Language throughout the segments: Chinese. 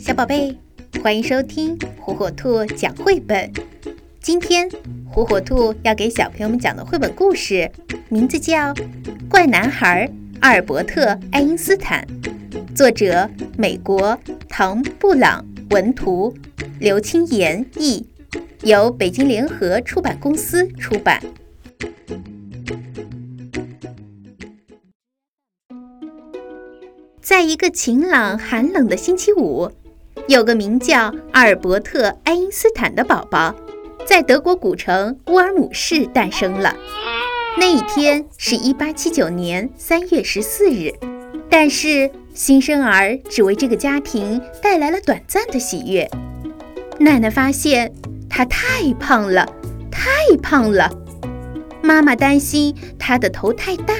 小宝贝，欢迎收听火火兔讲绘本。今天，火火兔要给小朋友们讲的绘本故事，名字叫《怪男孩阿尔伯特·爱因斯坦》，作者美国唐·布朗文图，刘清言译，由北京联合出版公司出版。在一个晴朗寒冷的星期五。有个名叫阿尔伯特·爱因斯坦的宝宝，在德国古城乌尔姆市诞生了。那一天是一八七九年三月十四日，但是新生儿只为这个家庭带来了短暂的喜悦。奶奶发现他太胖了，太胖了。妈妈担心他的头太大，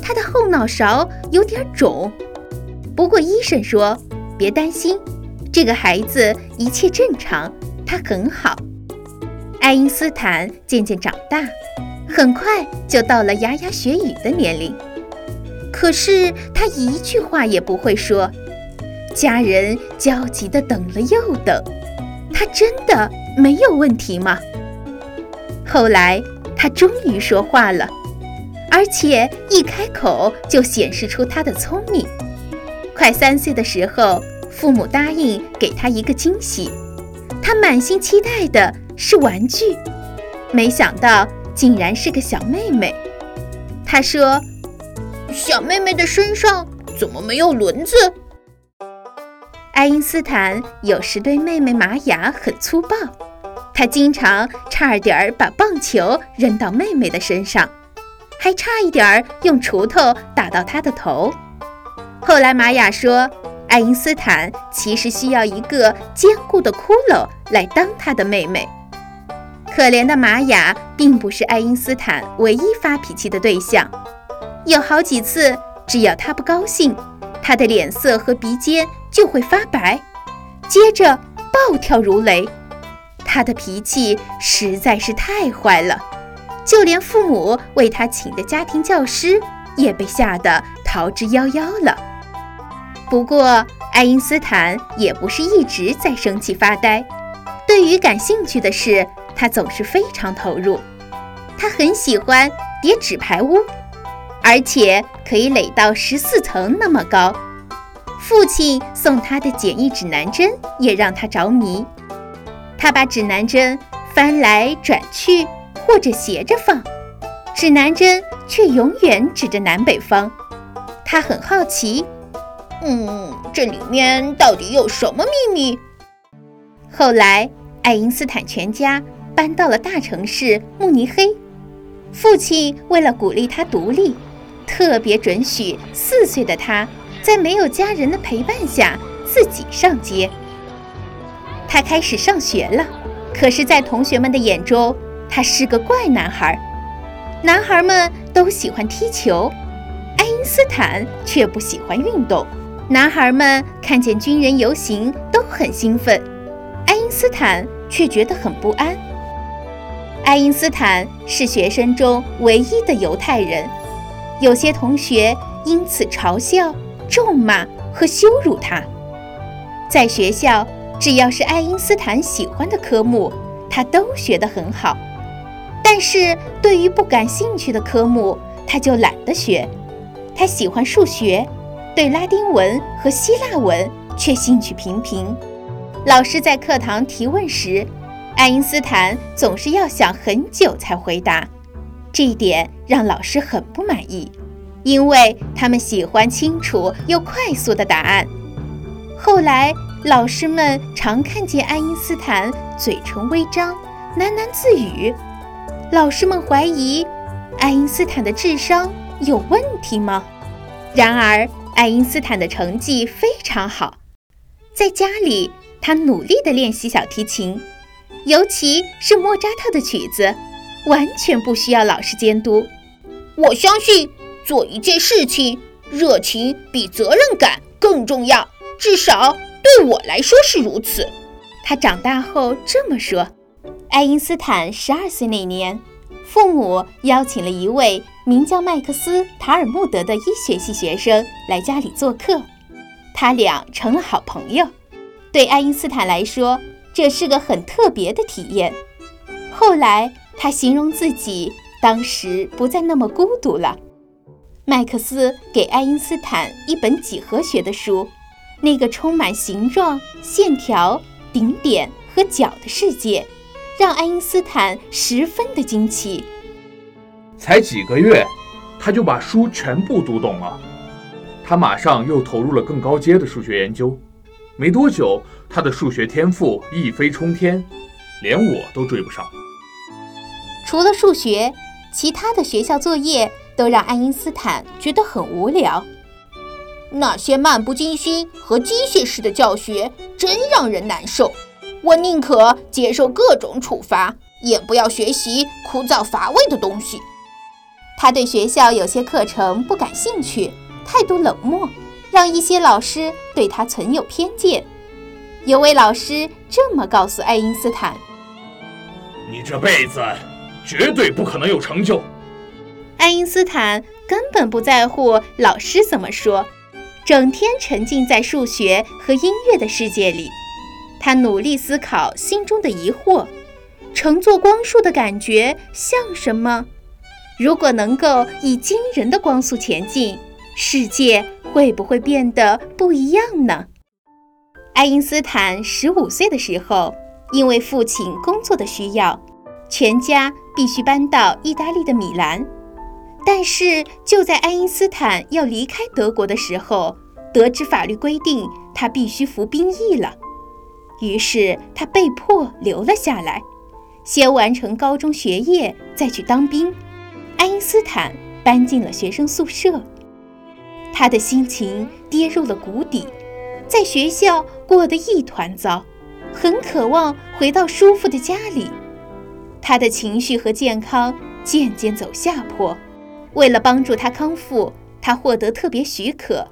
他的后脑勺有点肿。不过医生说，别担心。这个孩子一切正常，他很好。爱因斯坦渐渐长大，很快就到了牙牙学语的年龄。可是他一句话也不会说，家人焦急地等了又等。他真的没有问题吗？后来他终于说话了，而且一开口就显示出他的聪明。快三岁的时候。父母答应给他一个惊喜，他满心期待的是玩具，没想到竟然是个小妹妹。他说：“小妹妹的身上怎么没有轮子？”爱因斯坦有时对妹妹玛雅很粗暴，他经常差点把棒球扔到妹妹的身上，还差一点儿用锄头打到她的头。后来玛雅说。爱因斯坦其实需要一个坚固的骷髅来当他的妹妹。可怜的玛雅并不是爱因斯坦唯一发脾气的对象，有好几次，只要他不高兴，他的脸色和鼻尖就会发白，接着暴跳如雷。他的脾气实在是太坏了，就连父母为他请的家庭教师也被吓得逃之夭夭了。不过，爱因斯坦也不是一直在生气发呆。对于感兴趣的事，他总是非常投入。他很喜欢叠纸牌屋，而且可以垒到十四层那么高。父亲送他的简易指南针也让他着迷。他把指南针翻来转去，或者斜着放，指南针却永远指着南北方。他很好奇。嗯，这里面到底有什么秘密？后来，爱因斯坦全家搬到了大城市慕尼黑。父亲为了鼓励他独立，特别准许四岁的他在没有家人的陪伴下自己上街。他开始上学了，可是，在同学们的眼中，他是个怪男孩。男孩们都喜欢踢球，爱因斯坦却不喜欢运动。男孩们看见军人游行都很兴奋，爱因斯坦却觉得很不安。爱因斯坦是学生中唯一的犹太人，有些同学因此嘲笑、咒骂和羞辱他。在学校，只要是爱因斯坦喜欢的科目，他都学得很好；但是对于不感兴趣的科目，他就懒得学。他喜欢数学。对拉丁文和希腊文却兴趣平平。老师在课堂提问时，爱因斯坦总是要想很久才回答，这一点让老师很不满意，因为他们喜欢清楚又快速的答案。后来，老师们常看见爱因斯坦嘴唇微张，喃喃自语。老师们怀疑爱因斯坦的智商有问题吗？然而。爱因斯坦的成绩非常好，在家里，他努力地练习小提琴，尤其是莫扎特的曲子，完全不需要老师监督。我相信做一件事情，热情比责任感更重要，至少对我来说是如此。他长大后这么说。爱因斯坦十二岁那年。父母邀请了一位名叫麦克斯·塔尔穆德的医学系学生来家里做客，他俩成了好朋友。对爱因斯坦来说，这是个很特别的体验。后来，他形容自己当时不再那么孤独了。麦克斯给爱因斯坦一本几何学的书，那个充满形状、线条、顶点和角的世界，让爱因斯坦十分的惊奇。才几个月，他就把书全部读懂了。他马上又投入了更高阶的数学研究。没多久，他的数学天赋一飞冲天，连我都追不上。除了数学，其他的学校作业都让爱因斯坦觉得很无聊。那些漫不经心和机械式的教学真让人难受。我宁可接受各种处罚，也不要学习枯燥乏味的东西。他对学校有些课程不感兴趣，态度冷漠。让一些老师对他存有偏见。有位老师这么告诉爱因斯坦：“你这辈子绝对不可能有成就。”爱因斯坦根本不在乎老师怎么说，整天沉浸在数学和音乐的世界里。他努力思考心中的疑惑：乘坐光束的感觉像什么？如果能够以惊人的光速前进，世界……会不会变得不一样呢？爱因斯坦十五岁的时候，因为父亲工作的需要，全家必须搬到意大利的米兰。但是就在爱因斯坦要离开德国的时候，得知法律规定他必须服兵役了，于是他被迫留了下来，先完成高中学业，再去当兵。爱因斯坦搬进了学生宿舍。他的心情跌入了谷底，在学校过得一团糟，很渴望回到舒服的家里。他的情绪和健康渐渐走下坡。为了帮助他康复，他获得特别许可，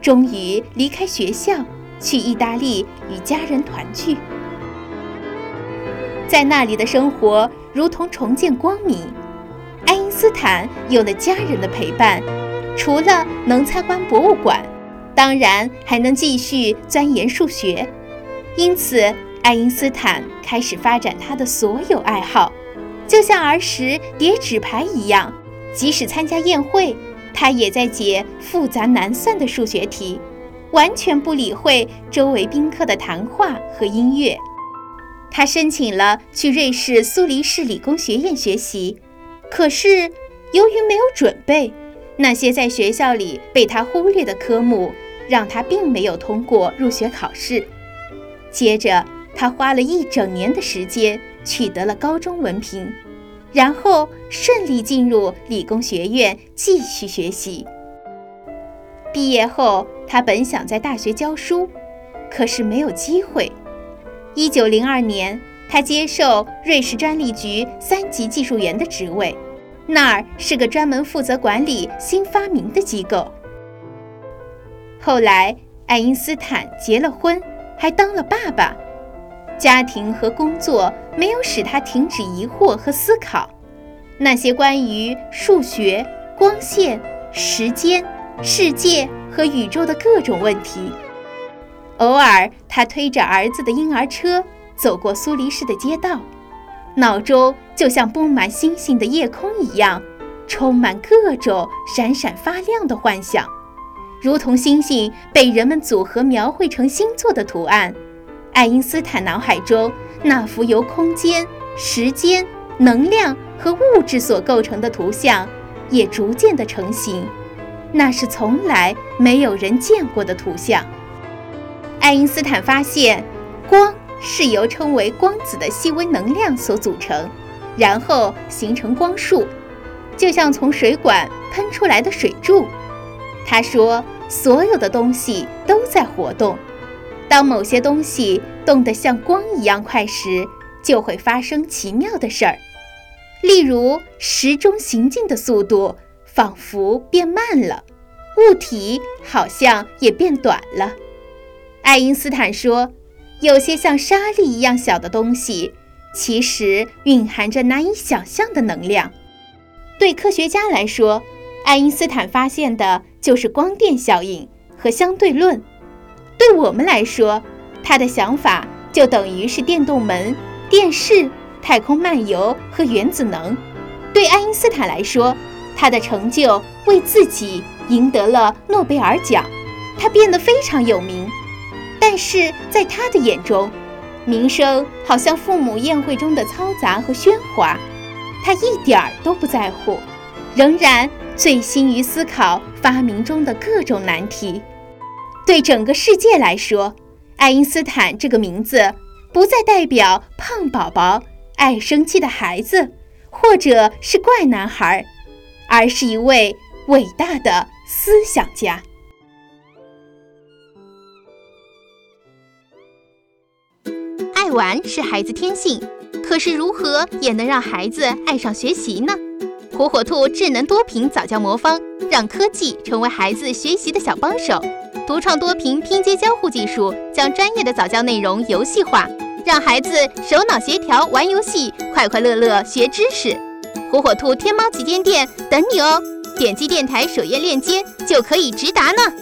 终于离开学校，去意大利与家人团聚。在那里的生活如同重见光明。斯坦有了家人的陪伴。除了能参观博物馆，当然还能继续钻研数学。因此，爱因斯坦开始发展他的所有爱好，就像儿时叠纸牌一样。即使参加宴会，他也在解复杂难算的数学题，完全不理会周围宾客的谈话和音乐。他申请了去瑞士苏黎世理工学院学习，可是由于没有准备。那些在学校里被他忽略的科目，让他并没有通过入学考试。接着，他花了一整年的时间取得了高中文凭，然后顺利进入理工学院继续学习。毕业后，他本想在大学教书，可是没有机会。一九零二年，他接受瑞士专利局三级技术员的职位。那儿是个专门负责管理新发明的机构。后来，爱因斯坦结了婚，还当了爸爸。家庭和工作没有使他停止疑惑和思考，那些关于数学、光线、时间、世界和宇宙的各种问题。偶尔，他推着儿子的婴儿车走过苏黎世的街道。脑中就像布满星星的夜空一样，充满各种闪闪发亮的幻想，如同星星被人们组合描绘成星座的图案。爱因斯坦脑海中那幅由空间、时间、能量和物质所构成的图像也逐渐的成型，那是从来没有人见过的图像。爱因斯坦发现，是由称为光子的细微能量所组成，然后形成光束，就像从水管喷出来的水柱。他说，所有的东西都在活动。当某些东西动得像光一样快时，就会发生奇妙的事儿。例如，时钟行进的速度仿佛变慢了，物体好像也变短了。爱因斯坦说。有些像沙粒一样小的东西，其实蕴含着难以想象的能量。对科学家来说，爱因斯坦发现的就是光电效应和相对论；对我们来说，他的想法就等于是电动门、电视、太空漫游和原子能。对爱因斯坦来说，他的成就为自己赢得了诺贝尔奖，他变得非常有名。但是在他的眼中，名声好像父母宴会中的嘈杂和喧哗，他一点儿都不在乎，仍然醉心于思考发明中的各种难题。对整个世界来说，爱因斯坦这个名字不再代表胖宝宝、爱生气的孩子，或者是怪男孩，而是一位伟大的思想家。爱玩是孩子天性，可是如何也能让孩子爱上学习呢？火火兔智能多屏早教魔方，让科技成为孩子学习的小帮手。独创多屏拼接交互技术，将专业的早教内容游戏化，让孩子手脑协调玩游戏，快快乐乐学知识。火火兔天猫旗舰店等你哦！点击电台首页链接就可以直达呢。